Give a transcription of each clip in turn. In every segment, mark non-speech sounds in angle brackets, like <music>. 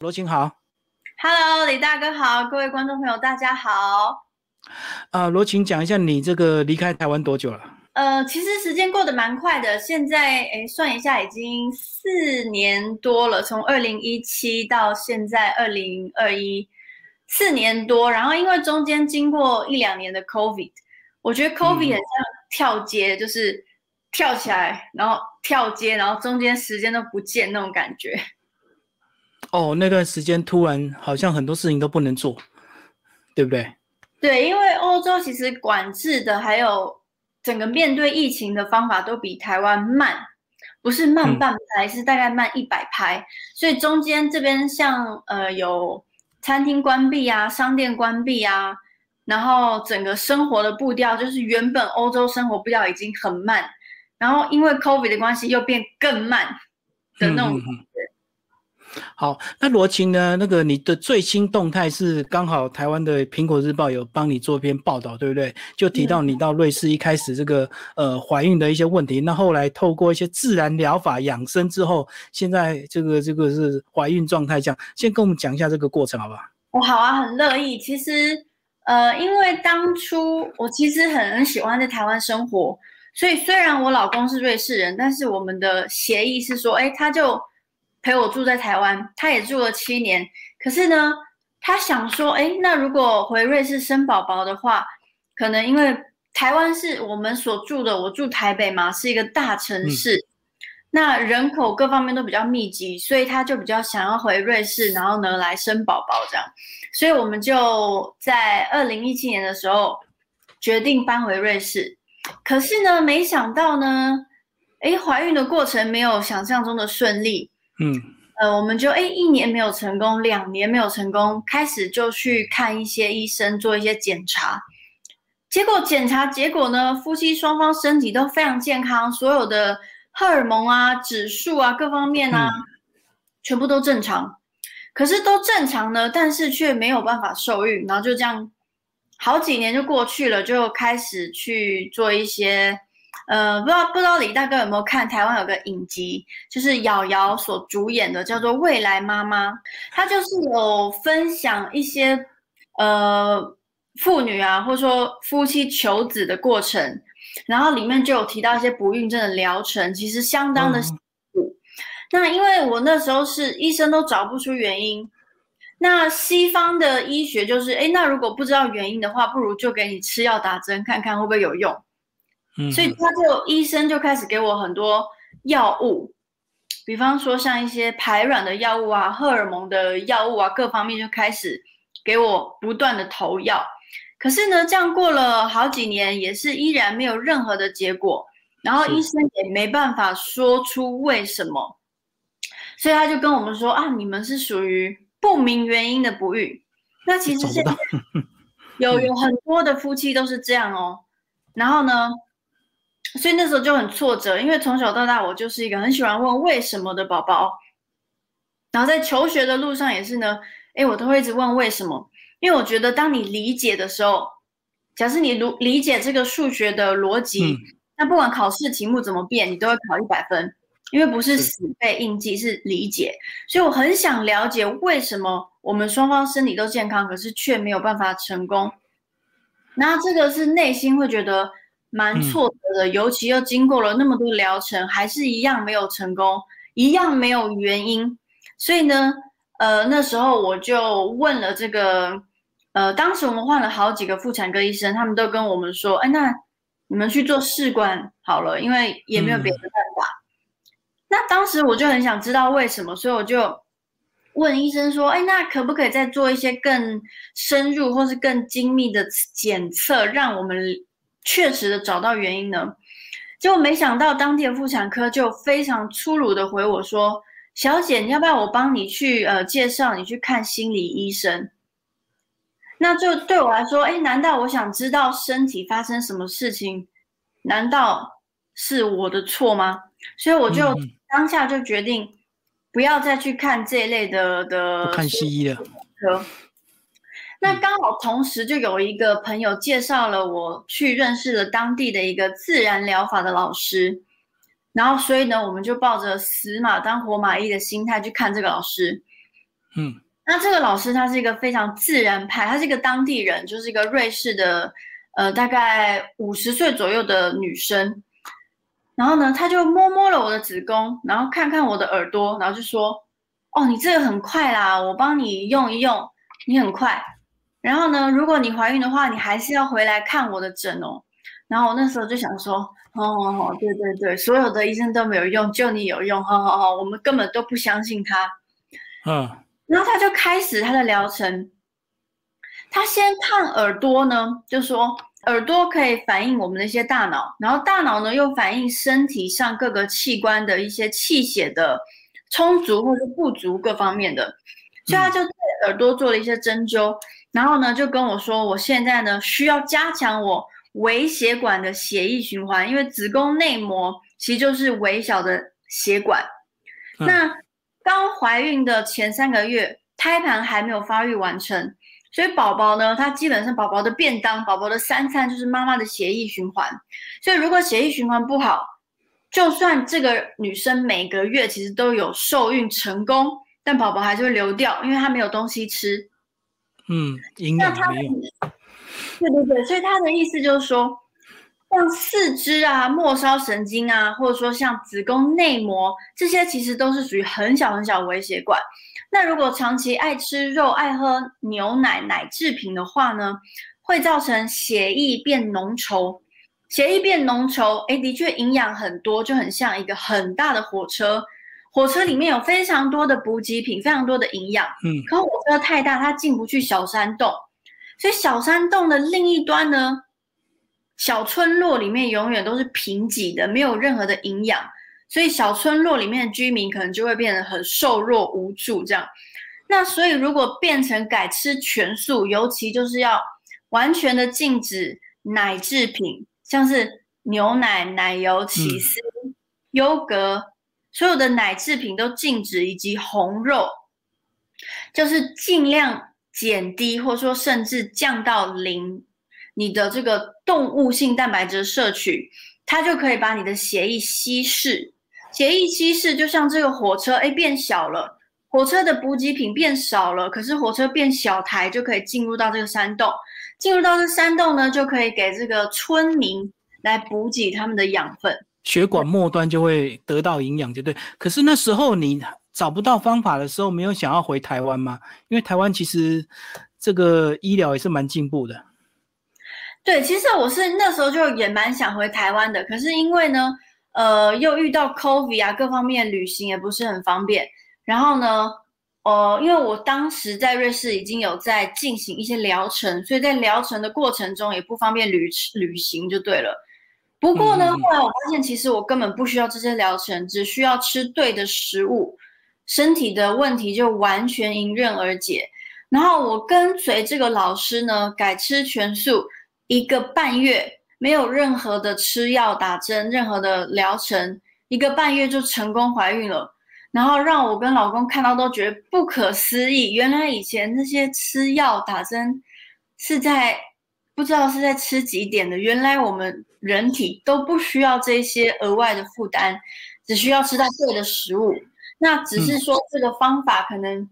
罗琴好，Hello，李大哥好，各位观众朋友大家好。啊，罗琴讲一下你这个离开台湾多久了？呃，其实时间过得蛮快的，现在哎算一下已经四年多了，从二零一七到现在二零二一，四年多。然后因为中间经过一两年的 COVID，我觉得 COVID 很像跳街，就是跳起来，然后跳街，然后中间时间都不见那种感觉。哦，那段时间突然好像很多事情都不能做，对不对？对，因为欧洲其实管制的还有整个面对疫情的方法都比台湾慢，不是慢半拍，是大概慢一百拍。所以中间这边像呃有餐厅关闭啊，商店关闭啊，然后整个生活的步调就是原本欧洲生活步调已经很慢，然后因为 COVID 的关系又变更慢的那种。好，那罗晴呢？那个你的最新动态是刚好台湾的苹果日报有帮你做一篇报道，对不对？就提到你到瑞士一开始这个呃怀孕的一些问题，那后来透过一些自然疗法养生之后，现在这个这个是怀孕状态这样，先跟我们讲一下这个过程好不好？我好啊，很乐意。其实呃，因为当初我其实很喜欢在台湾生活，所以虽然我老公是瑞士人，但是我们的协议是说，哎，他就。陪我住在台湾，他也住了七年。可是呢，他想说，哎，那如果回瑞士生宝宝的话，可能因为台湾是我们所住的，我住台北嘛，是一个大城市，那人口各方面都比较密集，所以他就比较想要回瑞士，然后呢来生宝宝这样。所以我们就在二零一七年的时候决定搬回瑞士。可是呢，没想到呢，哎，怀孕的过程没有想象中的顺利。嗯，呃，我们就哎，一年没有成功，两年没有成功，开始就去看一些医生，做一些检查，结果检查结果呢，夫妻双方身体都非常健康，所有的荷尔蒙啊、指数啊、各方面啊，全部都正常，可是都正常呢，但是却没有办法受孕，然后就这样，好几年就过去了，就开始去做一些。呃，不知道不知道李大哥有没有看台湾有个影集，就是瑶瑶所主演的，叫做《未来妈妈》。她就是有分享一些呃妇女啊，或者说夫妻求子的过程，然后里面就有提到一些不孕症的疗程，其实相当的辛苦。那因为我那时候是医生都找不出原因，那西方的医学就是，哎，那如果不知道原因的话，不如就给你吃药打针，看看会不会有用。所以他就医生就开始给我很多药物，比方说像一些排卵的药物啊、荷尔蒙的药物啊，各方面就开始给我不断的投药。可是呢，这样过了好几年，也是依然没有任何的结果。然后医生也没办法说出为什么，所以他就跟我们说啊，你们是属于不明原因的不育。那其实现在有有 <laughs> 很多的夫妻都是这样哦。然后呢？所以那时候就很挫折，因为从小到大我就是一个很喜欢问为什么的宝宝，然后在求学的路上也是呢，哎，我都会一直问为什么，因为我觉得当你理解的时候，假设你如理解这个数学的逻辑，那不管考试题目怎么变，你都会考一百分，因为不是死背硬记，是理解。所以我很想了解为什么我们双方身体都健康，可是却没有办法成功，那这个是内心会觉得。蛮挫折的，尤其又经过了那么多疗程，还是一样没有成功，一样没有原因。所以呢，呃，那时候我就问了这个，呃，当时我们换了好几个妇产科医生，他们都跟我们说，哎，那你们去做试管好了，因为也没有别的办法。那当时我就很想知道为什么，所以我就问医生说，哎，那可不可以再做一些更深入或是更精密的检测，让我们。确实的找到原因呢，结果没想到当地的妇产科就非常粗鲁的回我说：“小姐，你要不要我帮你去呃介绍你去看心理医生？”那就对我来说，哎，难道我想知道身体发生什么事情？难道是我的错吗？所以我就当下就决定不要再去看这一类的的看西医了。那刚好同时就有一个朋友介绍了我去认识了当地的一个自然疗法的老师，然后所以呢，我们就抱着死马当活马医的心态去看这个老师。嗯，那这个老师他是一个非常自然派，他是一个当地人，就是一个瑞士的，呃，大概五十岁左右的女生。然后呢，他就摸摸了我的子宫，然后看看我的耳朵，然后就说：“哦，你这个很快啦，我帮你用一用，你很快。然后呢，如果你怀孕的话，你还是要回来看我的诊哦。”然后我那时候就想说：“哦哦哦，对对对，所有的医生都没有用，就你有用，好好好，我们根本都不相信他。”嗯，然后他就开始他的疗程，他先看耳朵呢，就说。耳朵可以反映我们的一些大脑，然后大脑呢又反映身体上各个器官的一些气血的充足或者不足各方面的，所以他就对耳朵做了一些针灸，然后呢就跟我说，我现在呢需要加强我微血管的血液循环，因为子宫内膜其实就是微小的血管。那刚怀孕的前三个月，胎盘还没有发育完成。所以宝宝呢，他基本上宝宝的便当、宝宝的三餐就是妈妈的血液循环。所以如果血液循环不好，就算这个女生每个月其实都有受孕成功，但宝宝还是会流掉，因为她没有东西吃。嗯，营养没有。对对对，所以他的意思就是说，像四肢啊、末梢神经啊，或者说像子宫内膜这些，其实都是属于很小很小的微血管。那如果长期爱吃肉、爱喝牛奶、奶制品的话呢，会造成血液变浓稠。血液变浓稠，哎，的确营养很多，就很像一个很大的火车。火车里面有非常多的补给品，非常多的营养。嗯。可火车太大，它进不去小山洞，所以小山洞的另一端呢，小村落里面永远都是贫瘠的，没有任何的营养。所以小村落里面的居民可能就会变得很瘦弱无助，这样。那所以如果变成改吃全素，尤其就是要完全的禁止奶制品，像是牛奶、奶油、起司、优格，所有的奶制品都禁止，以及红肉，就是尽量减低，或者说甚至降到零，你的这个动物性蛋白质摄取，它就可以把你的血液稀释。血液稀释就像这个火车，哎，变小了，火车的补给品变少了，可是火车变小台就可以进入到这个山洞，进入到这山洞呢，就可以给这个村民来补给他们的养分，血管末端就会得到营养，就对。可是那时候你找不到方法的时候，没有想要回台湾吗？因为台湾其实这个医疗也是蛮进步的。对，其实我是那时候就也蛮想回台湾的，可是因为呢。呃，又遇到 COVID 啊，各方面旅行也不是很方便。然后呢，呃，因为我当时在瑞士已经有在进行一些疗程，所以在疗程的过程中也不方便旅旅行就对了。不过呢，后来我发现其实我根本不需要这些疗程，只需要吃对的食物，身体的问题就完全迎刃而解。然后我跟随这个老师呢，改吃全素一个半月。没有任何的吃药打针，任何的疗程，一个半月就成功怀孕了，然后让我跟老公看到都觉得不可思议。原来以前那些吃药打针是在不知道是在吃几点的，原来我们人体都不需要这些额外的负担，只需要吃到对的食物。那只是说这个方法可能。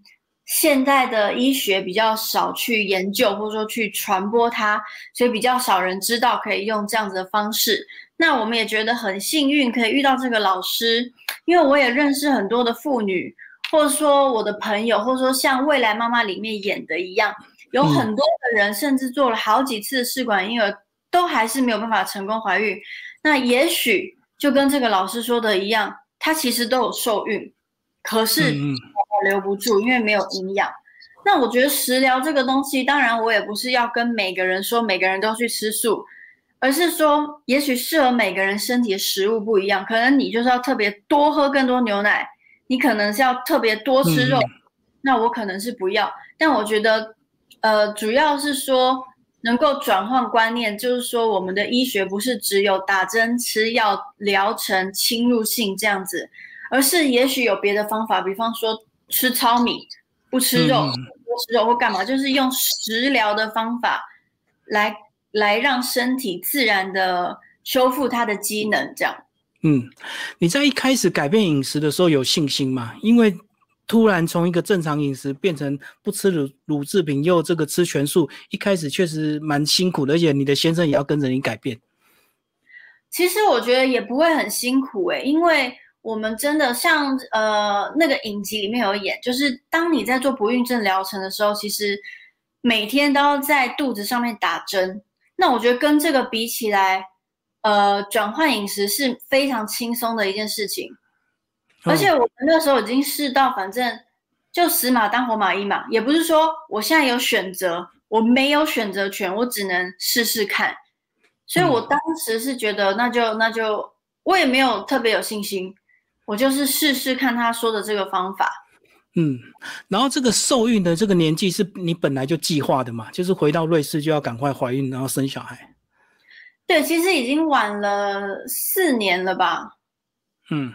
现在的医学比较少去研究，或者说去传播它，所以比较少人知道可以用这样子的方式。那我们也觉得很幸运，可以遇到这个老师，因为我也认识很多的妇女，或者说我的朋友，或者说像《未来妈妈》里面演的一样，有很多的人甚至做了好几次试管婴儿，都还是没有办法成功怀孕。那也许就跟这个老师说的一样，他其实都有受孕，可是。留不住，因为没有营养。那我觉得食疗这个东西，当然我也不是要跟每个人说每个人都去吃素，而是说，也许适合每个人身体的食物不一样。可能你就是要特别多喝更多牛奶，你可能是要特别多吃肉，那我可能是不要。但我觉得，呃，主要是说能够转换观念，就是说我们的医学不是只有打针、吃药、疗程、侵入性这样子，而是也许有别的方法，比方说。吃糙米，不吃肉，不吃肉或干嘛，就是用食疗的方法来来让身体自然的修复它的机能，这样。嗯，你在一开始改变饮食的时候有信心吗？因为突然从一个正常饮食变成不吃乳乳制品，又这个吃全素，一开始确实蛮辛苦的，而且你的先生也要跟着你改变。其实我觉得也不会很辛苦诶，因为我们真的像呃那个影集里面有演，就是当你在做不孕症疗程的时候，其实每天都要在肚子上面打针。那我觉得跟这个比起来，呃，转换饮食是非常轻松的一件事情。而且我们那时候已经试到，反正就死马当活马医嘛，也不是说我现在有选择，我没有选择权，我只能试试看。所以我当时是觉得，那就那就我也没有特别有信心，我就是试试看他说的这个方法。嗯，然后这个受孕的这个年纪是你本来就计划的嘛？就是回到瑞士就要赶快怀孕，然后生小孩。对，其实已经晚了四年了吧？嗯。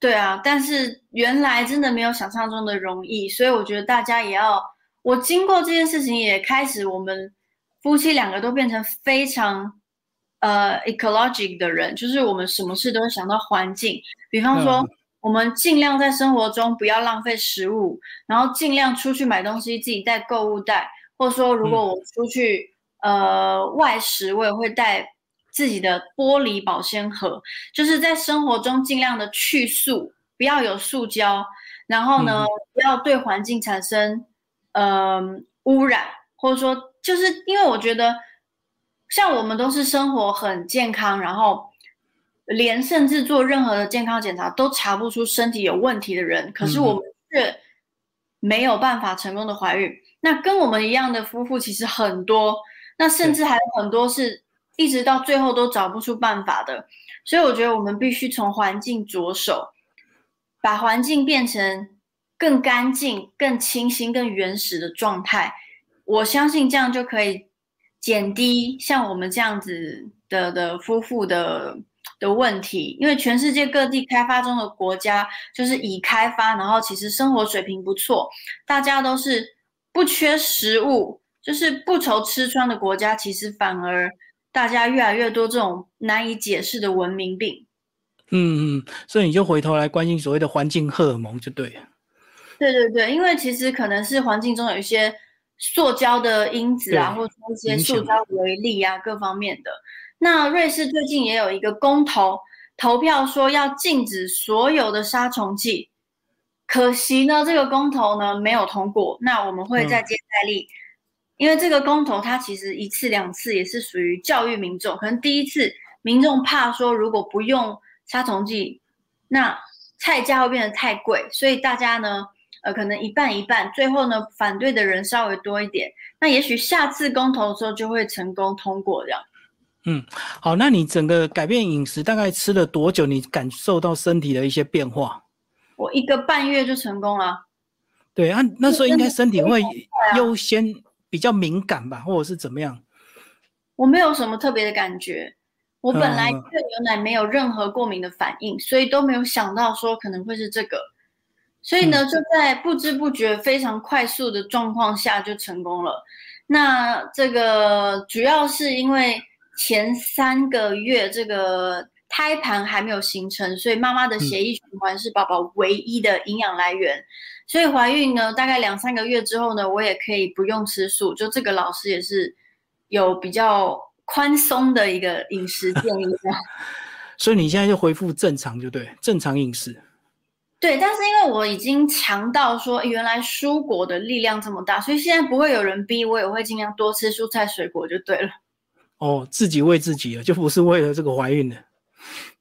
对啊，但是原来真的没有想象中的容易，所以我觉得大家也要，我经过这件事情也开始，我们夫妻两个都变成非常呃 ecologic 的人，就是我们什么事都会想到环境，比方说我们尽量在生活中不要浪费食物，然后尽量出去买东西自己带购物袋，或者说如果我出去呃外食，我也会带。自己的玻璃保鲜盒，就是在生活中尽量的去塑，不要有塑胶，然后呢，不要对环境产生呃污染，或者说，就是因为我觉得，像我们都是生活很健康，然后连甚至做任何的健康检查都查不出身体有问题的人，可是我们却没有办法成功的怀孕。那跟我们一样的夫妇其实很多，那甚至还有很多是。一直到最后都找不出办法的，所以我觉得我们必须从环境着手，把环境变成更干净、更清新、更原始的状态。我相信这样就可以减低像我们这样子的的夫妇的的问题。因为全世界各地开发中的国家就是已开发，然后其实生活水平不错，大家都是不缺食物，就是不愁吃穿的国家，其实反而。大家越来越多这种难以解释的文明病，嗯嗯，所以你就回头来关心所谓的环境荷尔蒙就对了。对对对，因为其实可能是环境中有一些塑胶的因子啊，或者说一些塑胶微粒啊，各方面的。那瑞士最近也有一个公投，投票说要禁止所有的杀虫剂，可惜呢，这个公投呢没有通过。那我们会再接再厉。因为这个公投，它其实一次两次也是属于教育民众。可能第一次民众怕说，如果不用杀虫剂，那菜价会变得太贵，所以大家呢，呃，可能一半一半。最后呢，反对的人稍微多一点，那也许下次公投的时候就会成功通过这样。嗯，好，那你整个改变饮食大概吃了多久？你感受到身体的一些变化？我一个半月就成功了。对啊，那时候应该身体会优先。比较敏感吧，或者是怎么样？我没有什么特别的感觉。我本来对牛奶没有任何过敏的反应，所以都没有想到说可能会是这个。所以呢，就在不知不觉、非常快速的状况下就成功了。那这个主要是因为前三个月这个胎盘还没有形成，所以妈妈的血液循环是宝宝唯一的营养来源。所以怀孕呢，大概两三个月之后呢，我也可以不用吃素。就这个老师也是有比较宽松的一个饮食建议。<laughs> <laughs> 所以你现在就恢复正常，就对，正常饮食。对，但是因为我已经强到说，原来蔬果的力量这么大，所以现在不会有人逼我，也会尽量多吃蔬菜水果就对了。哦，自己喂自己了，就不是为了这个怀孕的。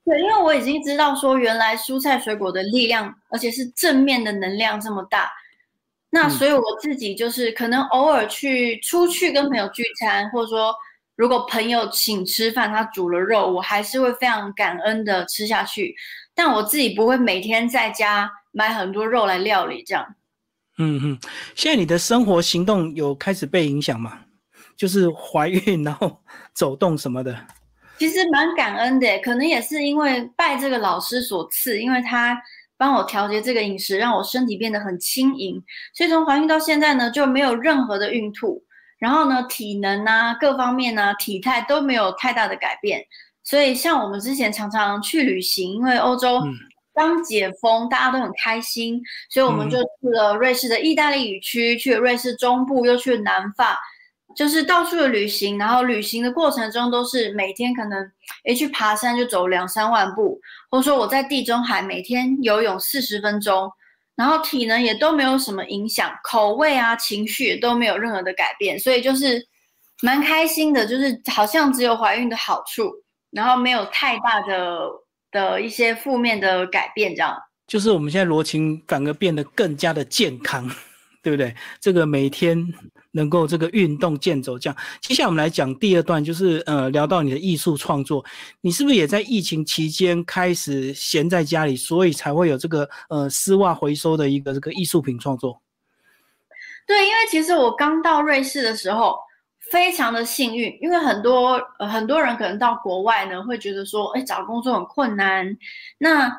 对，因为我已经知道说，原来蔬菜水果的力量，而且是正面的能量这么大，那所以我自己就是可能偶尔去出去跟朋友聚餐，或者说如果朋友请吃饭，他煮了肉，我还是会非常感恩的吃下去。但我自己不会每天在家买很多肉来料理这样。嗯哼，现在你的生活行动有开始被影响吗？就是怀孕然后走动什么的。其实蛮感恩的，可能也是因为拜这个老师所赐，因为他帮我调节这个饮食，让我身体变得很轻盈，所以从怀孕到现在呢，就没有任何的孕吐，然后呢，体能啊，各方面啊，体态都没有太大的改变。所以像我们之前常常去旅行，因为欧洲刚解封，大家都很开心，所以我们就去了瑞士的意大利语区，去了瑞士中部，又去了南法，就是到处的旅行。然后旅行的过程中，都是每天可能诶去爬山就走两三万步，或者说我在地中海每天游泳四十分钟，然后体能也都没有什么影响，口味啊情绪也都没有任何的改变，所以就是蛮开心的，就是好像只有怀孕的好处，然后没有太大的。的一些负面的改变，这样就是我们现在罗琴反而变得更加的健康，对不对？这个每天能够这个运动健走，这样。接下来我们来讲第二段，就是呃聊到你的艺术创作，你是不是也在疫情期间开始闲在家里，所以才会有这个呃丝袜回收的一个这个艺术品创作？对，因为其实我刚到瑞士的时候。非常的幸运，因为很多呃很多人可能到国外呢，会觉得说，哎，找工作很困难。那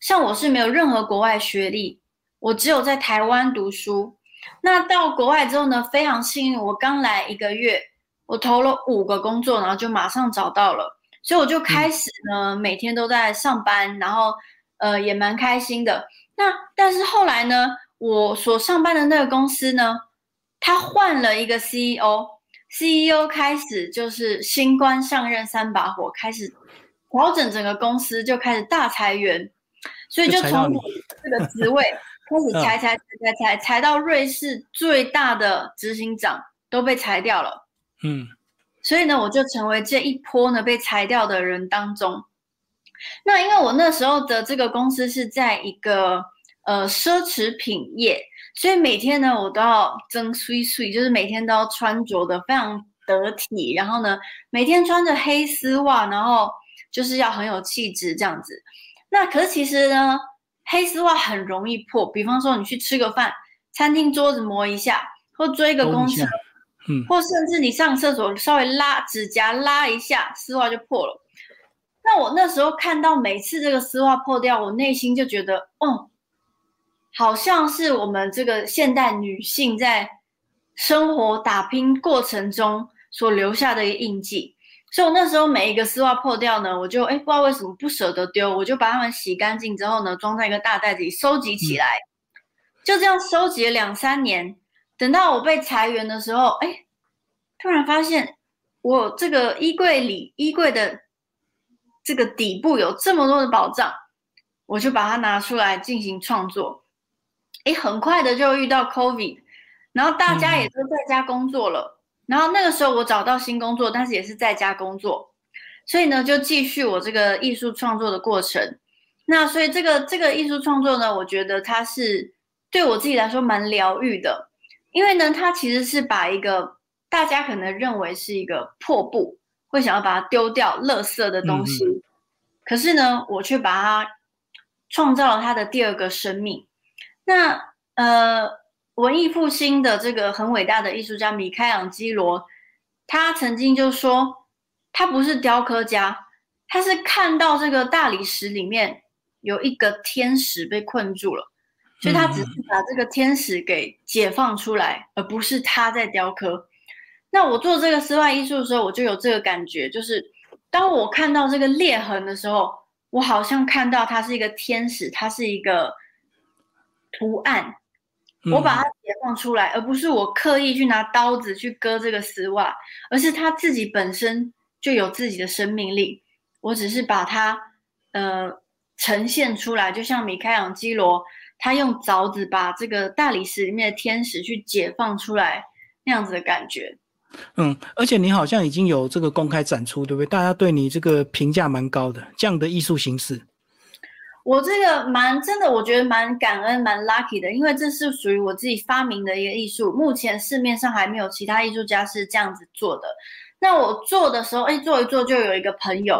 像我是没有任何国外学历，我只有在台湾读书。那到国外之后呢，非常幸运，我刚来一个月，我投了五个工作，然后就马上找到了，所以我就开始呢，每天都在上班，然后呃也蛮开心的。那但是后来呢，我所上班的那个公司呢，他换了一个 CEO。CEO 开始就是新官上任三把火，开始调整整个公司，就开始大裁员，所以就从这个职位开始裁裁裁裁裁，裁到瑞士最大的执行长都被裁掉了。嗯，所以呢，我就成为这一波呢被裁掉的人当中。那因为我那时候的这个公司是在一个呃奢侈品业。所以每天呢，我都要增碎碎，就是每天都要穿着的非常得体，然后呢，每天穿着黑丝袜，然后就是要很有气质这样子。那可是其实呢，黑丝袜很容易破。比方说你去吃个饭，餐厅桌子磨一下，或追个公车，嗯，或甚至你上厕所稍微拉指甲拉一下，丝袜就破了。那我那时候看到每次这个丝袜破掉，我内心就觉得，哦。好像是我们这个现代女性在生活打拼过程中所留下的一个印记，所以我那时候每一个丝袜破掉呢，我就哎不知道为什么不舍得丢，我就把它们洗干净之后呢，装在一个大袋子里收集起来，就这样收集了两三年，等到我被裁员的时候，哎，突然发现我这个衣柜里衣柜的这个底部有这么多的宝藏，我就把它拿出来进行创作。哎，很快的就遇到 COVID，然后大家也都在家工作了。然后那个时候我找到新工作，但是也是在家工作，所以呢就继续我这个艺术创作的过程。那所以这个这个艺术创作呢，我觉得它是对我自己来说蛮疗愈的，因为呢它其实是把一个大家可能认为是一个破布，会想要把它丢掉、垃圾的东西，可是呢我却把它创造了它的第二个生命。那呃，文艺复兴的这个很伟大的艺术家米开朗基罗，他曾经就说，他不是雕刻家，他是看到这个大理石里面有一个天使被困住了，所以他只是把这个天使给解放出来，而不是他在雕刻。那我做这个室外艺术的时候，我就有这个感觉，就是当我看到这个裂痕的时候，我好像看到它是一个天使，它是一个。图案，我把它解放出来，而不是我刻意去拿刀子去割这个丝袜，而是它自己本身就有自己的生命力。我只是把它呃呈现出来，就像米开朗基罗他用凿子把这个大理石里面的天使去解放出来那样子的感觉。嗯，而且你好像已经有这个公开展出，对不对？大家对你这个评价蛮高的，这样的艺术形式。我这个蛮真的，我觉得蛮感恩、蛮 lucky 的，因为这是属于我自己发明的一个艺术，目前市面上还没有其他艺术家是这样子做的。那我做的时候，哎，做一做就有一个朋友，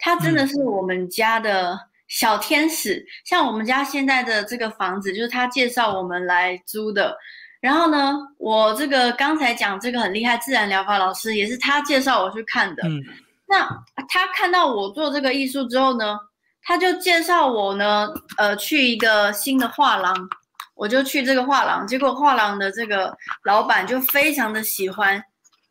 他真的是我们家的小天使。像我们家现在的这个房子，就是他介绍我们来租的。然后呢，我这个刚才讲这个很厉害自然疗法老师，也是他介绍我去看的。嗯，那他看到我做这个艺术之后呢？他就介绍我呢，呃，去一个新的画廊，我就去这个画廊，结果画廊的这个老板就非常的喜欢，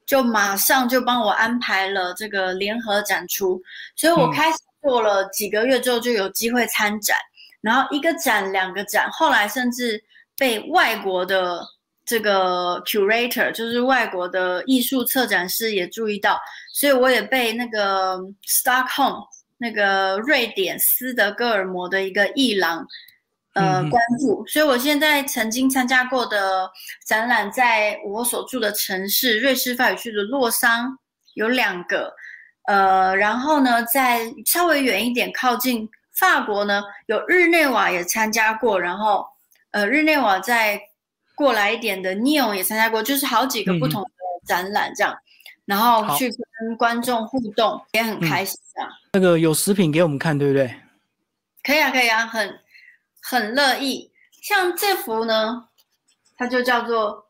就马上就帮我安排了这个联合展出，所以我开始做了几个月之后就有机会参展，然后一个展、两个展，后来甚至被外国的这个 curator，就是外国的艺术策展师也注意到，所以我也被那个 Stockholm 那个瑞典斯德哥尔摩的一个艺廊。呃，关注，所以我现在曾经参加过的展览，在我所住的城市瑞士法语区的洛桑有两个，呃，然后呢，在稍微远一点靠近法国呢，有日内瓦也参加过，然后呃，日内瓦再过来一点的 Neon 也参加过，就是好几个不同的展览这样，然后去跟观众互动，也很开心这样。那个有食品给我们看，对不对？可以啊，可以啊，很。很乐意，像这幅呢，它就叫做，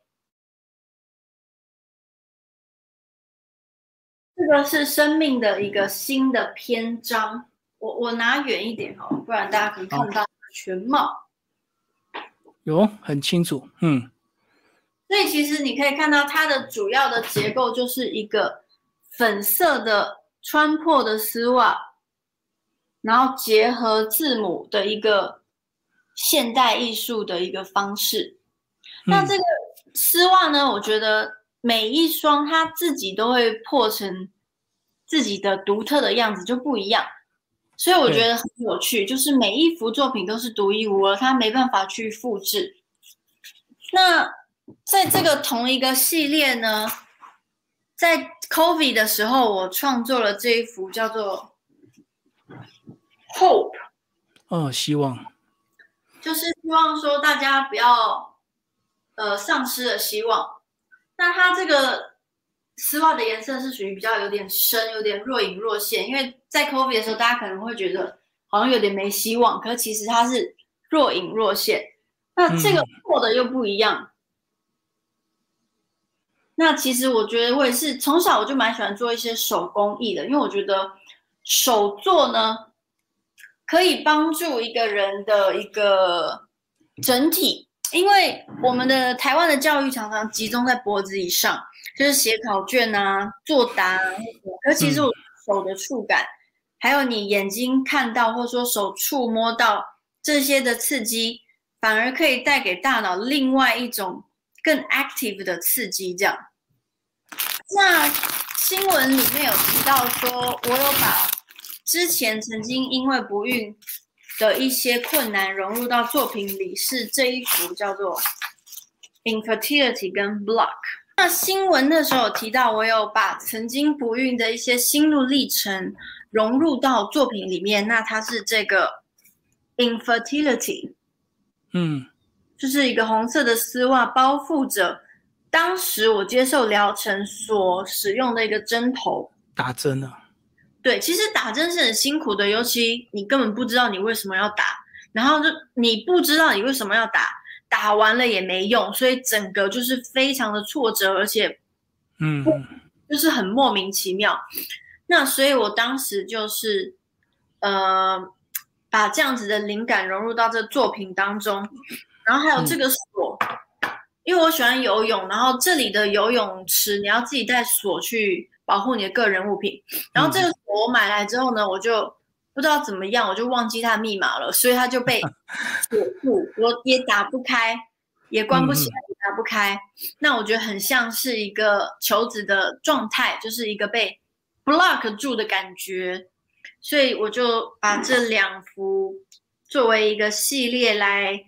这个是生命的一个新的篇章。我我拿远一点哦，不然大家可以看到全貌。有很清楚，嗯。所以其实你可以看到它的主要的结构就是一个粉色的穿破的丝袜，然后结合字母的一个。现代艺术的一个方式，那这个丝袜呢？我觉得每一双它自己都会破成自己的独特的样子，就不一样。所以我觉得很有趣，就是每一幅作品都是独一无二，它没办法去复制。那在这个同一个系列呢，在 COVID 的时候，我创作了这一幅叫做 Hope，哦，希望。就是希望说大家不要，呃，丧失了希望。那它这个丝袜的颜色是属于比较有点深，有点若隐若现。因为在 COVID 的时候，大家可能会觉得好像有点没希望，可其实它是若隐若现。那这个破的又不一样。那其实我觉得我也是从小我就蛮喜欢做一些手工艺的，因为我觉得手做呢。可以帮助一个人的一个整体，因为我们的台湾的教育常常集中在脖子以上，就是写考卷啊、作答。啊可其实我手的触感，还有你眼睛看到或者说手触摸到这些的刺激，反而可以带给大脑另外一种更 active 的刺激。这样，那新闻里面有提到说，我有把。之前曾经因为不孕的一些困难融入到作品里，是这一幅叫做 infertility 跟 block。那新闻那时候有提到，我有把曾经不孕的一些心路历程融入到作品里面。那它是这个 infertility，嗯，就是一个红色的丝袜包覆着当时我接受疗程所使用的一个针头，打针啊。对，其实打针是很辛苦的，尤其你根本不知道你为什么要打，然后就你不知道你为什么要打，打完了也没用，所以整个就是非常的挫折，而且，嗯，就是很莫名其妙。那所以我当时就是，呃，把这样子的灵感融入到这作品当中，然后还有这个锁，因为我喜欢游泳，然后这里的游泳池你要自己带锁去。保护你的个人物品，然后这个锁我买来之后呢，我就不知道怎么样，我就忘记它的密码了，所以它就被 <laughs> 锁住，我也打不开，也关不起来，也打不开。那我觉得很像是一个求子的状态，就是一个被 block 住的感觉，所以我就把这两幅作为一个系列来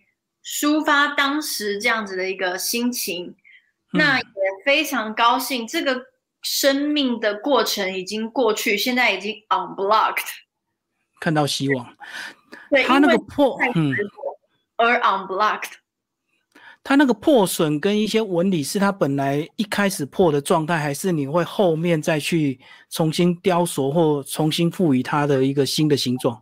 抒发当时这样子的一个心情。那也非常高兴这个。生命的过程已经过去，现在已经 unblocked，看到希望。对，他那个破，嗯，而 unblocked，他那个破损跟一些纹理是他本来一开始破的状态，还是你会后面再去重新雕塑或重新赋予它的一个新的形状？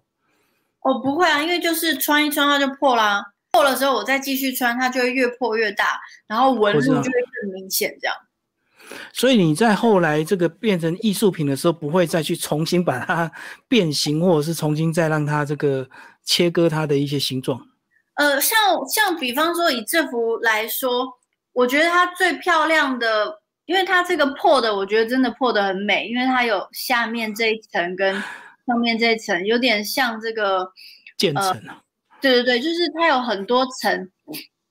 哦，不会啊，因为就是穿一穿它就破啦，破了之后我再继续穿，它就会越破越大，然后纹路就会更明显，这样。所以你在后来这个变成艺术品的时候，不会再去重新把它 <laughs> 变形，或者是重新再让它这个切割它的一些形状。呃，像像比方说以这幅来说，我觉得它最漂亮的，因为它这个破的，我觉得真的破的很美，因为它有下面这一层跟上面这一层，有点像这个渐层啊。对对对，就是它有很多层，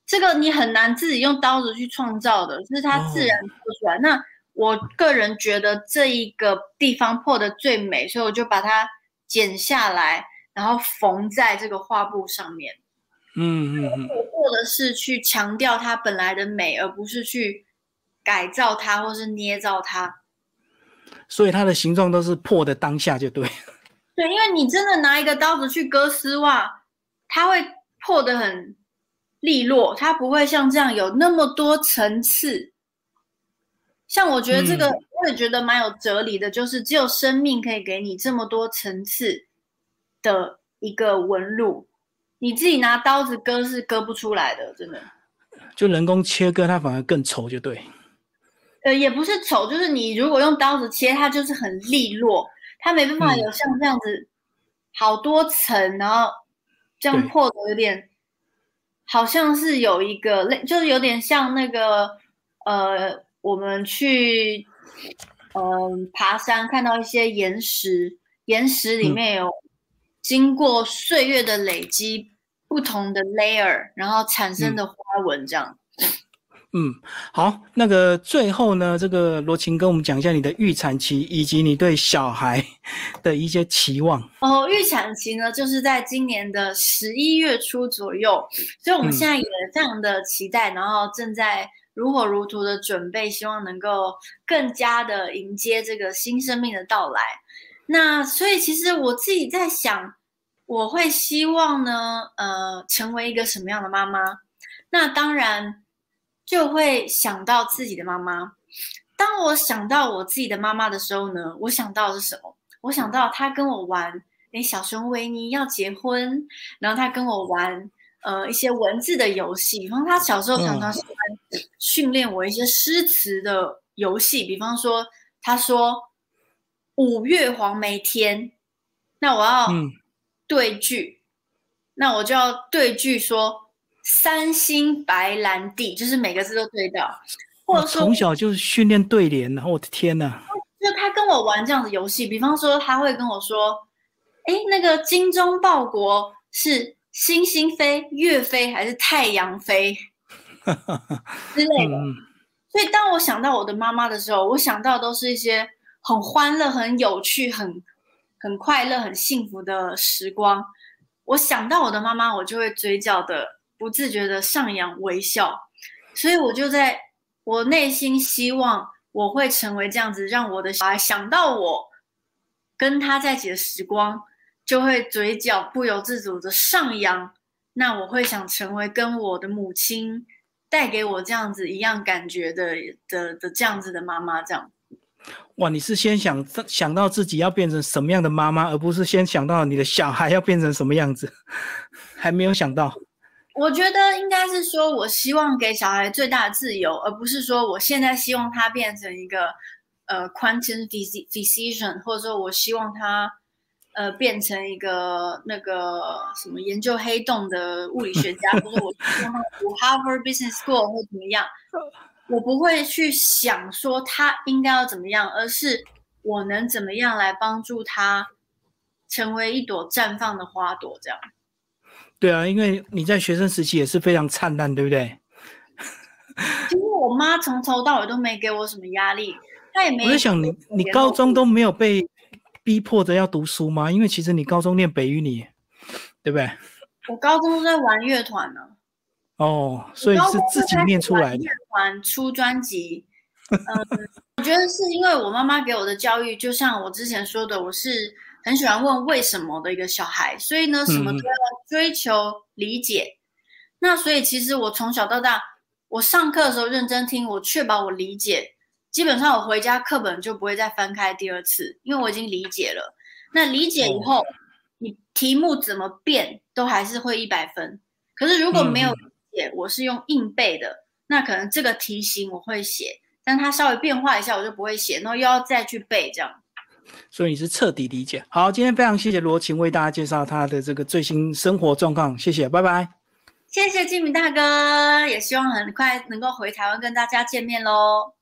这个你很难自己用刀子去创造的，就是它自然破出来。那我个人觉得这一个地方破的最美，所以我就把它剪下来，然后缝在这个画布上面。嗯嗯嗯，我做的是去强调它本来的美，而不是去改造它或是捏造它。所以它的形状都是破的当下就对。对，因为你真的拿一个刀子去割丝袜，它会破的很利落，它不会像这样有那么多层次。像我觉得这个，我也觉得蛮有哲理的，就是只有生命可以给你这么多层次的一个纹路，你自己拿刀子割是割不出来的，真的。就人工切割，它反而更丑，就对。呃，也不是丑，就是你如果用刀子切，它就是很利落。它没办法有像这样子好多层，然后这样破的有点，好像是有一个类，就是有点像那个呃，我们去嗯爬山看到一些岩石，岩石里面有经过岁月的累积，不同的 layer，然后产生的花纹这样。嗯，好，那个最后呢，这个罗琴跟我们讲一下你的预产期以及你对小孩的一些期望。哦，预产期呢，就是在今年的十一月初左右，所以我们现在也非常的期待，然后正在如火如荼的准备，希望能够更加的迎接这个新生命的到来。那所以其实我自己在想，我会希望呢，呃，成为一个什么样的妈妈？那当然。就会想到自己的妈妈。当我想到我自己的妈妈的时候呢，我想到的是什么？我想到她跟我玩，诶，小熊维尼要结婚，然后她跟我玩，呃，一些文字的游戏。比方她小时候常常喜欢训练我一些诗词的游戏，比方说，她说五月黄梅天，那我要对句，那我就要对句说。三星白兰地，就是每个字都对到，或者说从小就是训练对联然后我的天呐！就他跟我玩这样的游戏，比方说他会跟我说：“哎，那个精忠报国是星星飞、月飞还是太阳飞？” <laughs> 之类的。所以当我想到我的妈妈的时候，我想到都是一些很欢乐、很有趣、很很快乐、很幸福的时光。我想到我的妈妈，我就会嘴角的。不自觉的上扬微笑，所以我就在我内心希望我会成为这样子，让我的小孩想到我跟他在一起的时光，就会嘴角不由自主的上扬。那我会想成为跟我的母亲带给我这样子一样感觉的的的这样子的妈妈，这样。哇，你是先想想到自己要变成什么样的妈妈，而不是先想到你的小孩要变成什么样子，<laughs> 还没有想到。我觉得应该是说，我希望给小孩最大的自由，而不是说我现在希望他变成一个呃 quantum physician，或者说我希望他呃变成一个那个什么研究黑洞的物理学家，<laughs> 或者我希望他读 Harvard Business School 或怎么样。我不会去想说他应该要怎么样，而是我能怎么样来帮助他成为一朵绽放的花朵，这样。对啊，因为你在学生时期也是非常灿烂，对不对？其实我妈从头到尾都没给我什么压力，她也没。我在想，你你高中都没有被逼迫着要读书吗？因为其实你高中念北语，你对不对？我高中都在玩乐团呢。哦，所以是自己念出来的。乐团出专辑，<laughs> 嗯，我觉得是因为我妈妈给我的教育，就像我之前说的，我是。很喜欢问为什么的一个小孩，所以呢，什么都要追求理解。那所以其实我从小到大，我上课的时候认真听，我确保我理解。基本上我回家课本就不会再翻开第二次，因为我已经理解了。那理解以后，你题目怎么变都还是会一百分。可是如果没有理解，我是用硬背的，那可能这个题型我会写，但它稍微变化一下我就不会写，然后又要再去背这样。所以你是彻底理解。好，今天非常谢谢罗琴为大家介绍他的这个最新生活状况，谢谢，拜拜。谢谢金明大哥，也希望很快能够回台湾跟大家见面喽。